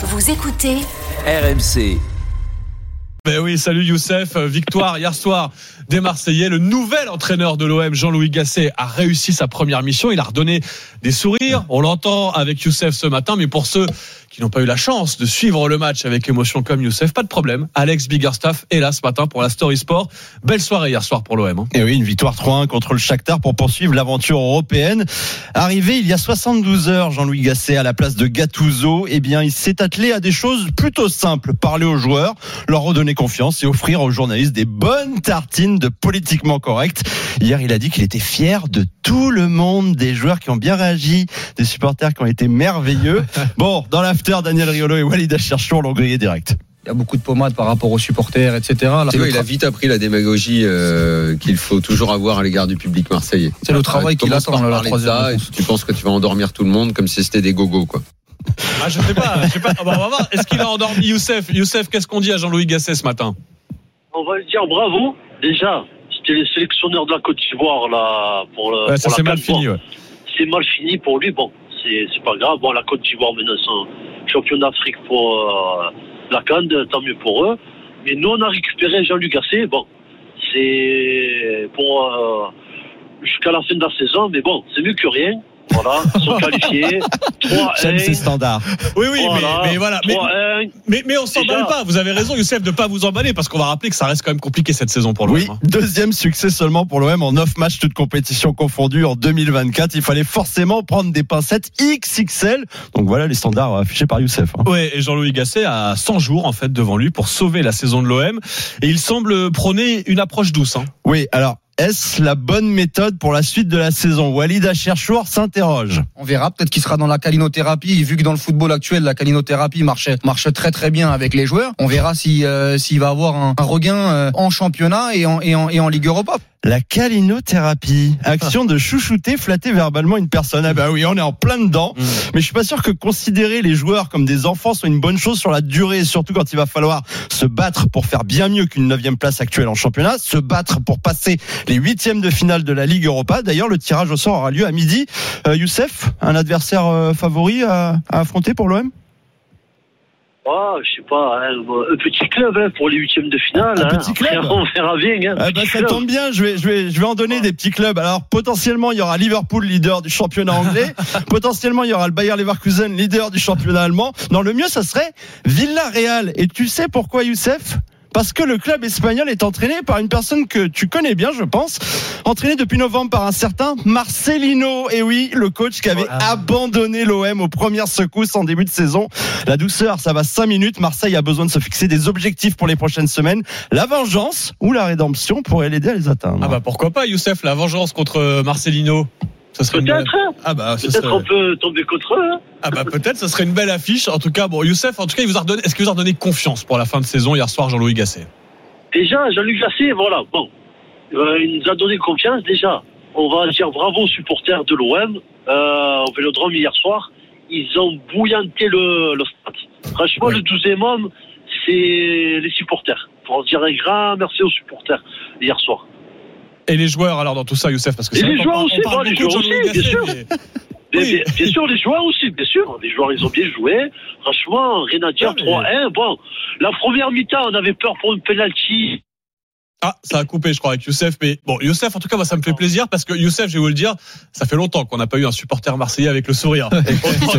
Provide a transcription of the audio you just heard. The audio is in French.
Vous écoutez RMC. Ben oui, salut Youssef. Euh, Victoire hier soir des Marseillais. Le nouvel entraîneur de l'OM, Jean-Louis Gasset, a réussi sa première mission. Il a redonné des sourires. On l'entend avec Youssef ce matin, mais pour ceux qui n'ont pas eu la chance de suivre le match avec émotion comme Youssef, pas de problème. Alex Biggerstaff est là ce matin pour la Story Sport. Belle soirée hier soir pour l'OM. hein. Et oui, une victoire 3-1 contre le Shakhtar pour poursuivre l'aventure européenne. Arrivé il y a 72 heures, Jean-Louis Gasset à la place de Gattuso, eh bien, il s'est attelé à des choses plutôt simples. Parler aux joueurs, leur redonner confiance et offrir aux journalistes des bonnes tartines de politiquement correct. Hier, il a dit qu'il était fier de tout le monde, des joueurs qui ont bien réagi, des supporters qui ont été merveilleux. Bon, dans l'after, Daniel Riolo et Walid Cherchour l'ont grillé direct. Il y a beaucoup de pommades par rapport aux supporters, etc. Là, Tu le vois, il a vite appris la démagogie euh, qu'il faut toujours avoir à l'égard du public marseillais. C'est le travail qu'il attend, par la parler de troisième et tu penses que tu vas endormir tout le monde comme si c'était des gogos, quoi. Ah, je sais pas. Je sais pas. Ah, bah, on va voir. Est-ce qu'il a endormi Youssef? Youssef, qu'est-ce qu'on dit à Jean-Louis Gasset ce matin? On va lui dire bravo. Déjà, c'était le sélectionneur de la Côte d'Ivoire là pour le. Ouais, Ça s'est mal fini. Ouais. C'est mal fini pour lui. Bon, c'est c'est pas grave. Bon, la Côte d'Ivoire maintenant champion d'Afrique pour euh, la Cannes, tant mieux pour eux. Mais nous, on a récupéré Jean-Luc Gasset. Bon, c'est pour euh, jusqu'à la fin de la saison, mais bon, c'est mieux que rien. Voilà, sont qualifiés. 3 J'aime ces standards. Oui, oui, Voilà, mais, mais voilà. Mais, 3-1. mais, mais on s'emballe pas. Vous avez raison, Youssef, de pas vous emballer parce qu'on va rappeler que ça reste quand même compliqué cette saison pour l'OM. Oui, hein. deuxième succès seulement pour l'OM en 9 matchs toutes compétitions confondues en 2024. Il fallait forcément prendre des pincettes XXL. Donc voilà les standards affichés par Youssef. hein. Ouais, et Jean-Louis Gasset a 100 jours en fait devant lui pour sauver la saison de l'OM et il semble prôner une approche douce. Hein. Oui, alors est-ce la bonne méthode pour la suite de la saison? Walid Acherchour s'interroge. On verra. Peut-être qu'il sera dans la calinothérapie. Vu que dans le football actuel, la calinothérapie marche, très très bien avec les joueurs. On verra si, euh, s'il va avoir un, regain euh, en championnat et en, et en Ligue Europa. La calinothérapie, action de chouchouter, flatter verbalement une personne. Ah bah oui, on est en plein dedans. Mais je suis pas sûr que considérer les joueurs comme des enfants soit une bonne chose sur la durée, surtout quand il va falloir se battre pour faire bien mieux qu'une neuvième place actuelle en championnat, se battre pour passer les huitièmes de finale de la Ligue Europa. D'ailleurs, le tirage au sort aura lieu à midi. Euh, Youssef, un adversaire euh, favori à, à affronter pour l'OM Ah, je sais pas, hein, un petit club hein, pour les huitièmes de finale. Un hein. petit club Après, on verra bien. Hein, Ah bah, ça club. tombe bien, je vais, je, vais, je vais en donner des petits clubs. Alors potentiellement, il y aura Liverpool, leader du championnat anglais. potentiellement, il y aura le Bayer Leverkusen, leader du championnat allemand. Non, le mieux, ça serait Villarreal. Et tu sais pourquoi, Youssef? Parce que le club espagnol est entraîné par une personne que tu connais bien, je pense, entraîné depuis novembre par un certain Marcelino. Et oui, le coach qui avait abandonné l'OM aux premières secousses en début de saison. La douceur, ça va 5 minutes. Marseille a besoin de se fixer des objectifs pour les prochaines semaines. La vengeance ou la rédemption pourrait l'aider à les atteindre. Ah bah pourquoi pas, Youssef, la vengeance contre Marcelino une Peut-être, hein. Ah bah, peut-être serait- on peut tomber contre eux. hein. ah bah peut-être, ça serait une belle affiche. En tout cas, bon, Youssef, en tout cas, il vous a redonné. Est-ce qu'il vous a redonné confiance pour la fin de saison hier soir, Jean-Louis Gasset? Déjà, Jean-Luc Gasset, voilà, bon, euh, il nous a donné confiance déjà. On va dire bravo aux supporters de l'OM euh, au Vélodrome hier soir. Ils ont bouillanté le, le stade. Franchement, Ouais. le 12e homme, c'est les supporters. Pour dire un grand merci aux supporters hier soir. Et les joueurs alors dans tout ça, Youssef, parce que Et c'est les joueurs aussi, on parle bon, les joueurs aussi, bien sûr. Oui. bien, sûr, les joueurs aussi, bien sûr. Les joueurs, ils ont bien joué. Franchement, rien à dire. Ouais, mais- 3-1. Bon, la première mi-temps, on avait peur pour une penalty. Ah, ça a coupé, je crois, avec Youssef. Mais bon, Youssef, en tout cas, moi, ça me fait plaisir parce que Youssef, je vais vous le dire, ça fait longtemps qu'on n'a pas eu un supporter marseillais avec le sourire.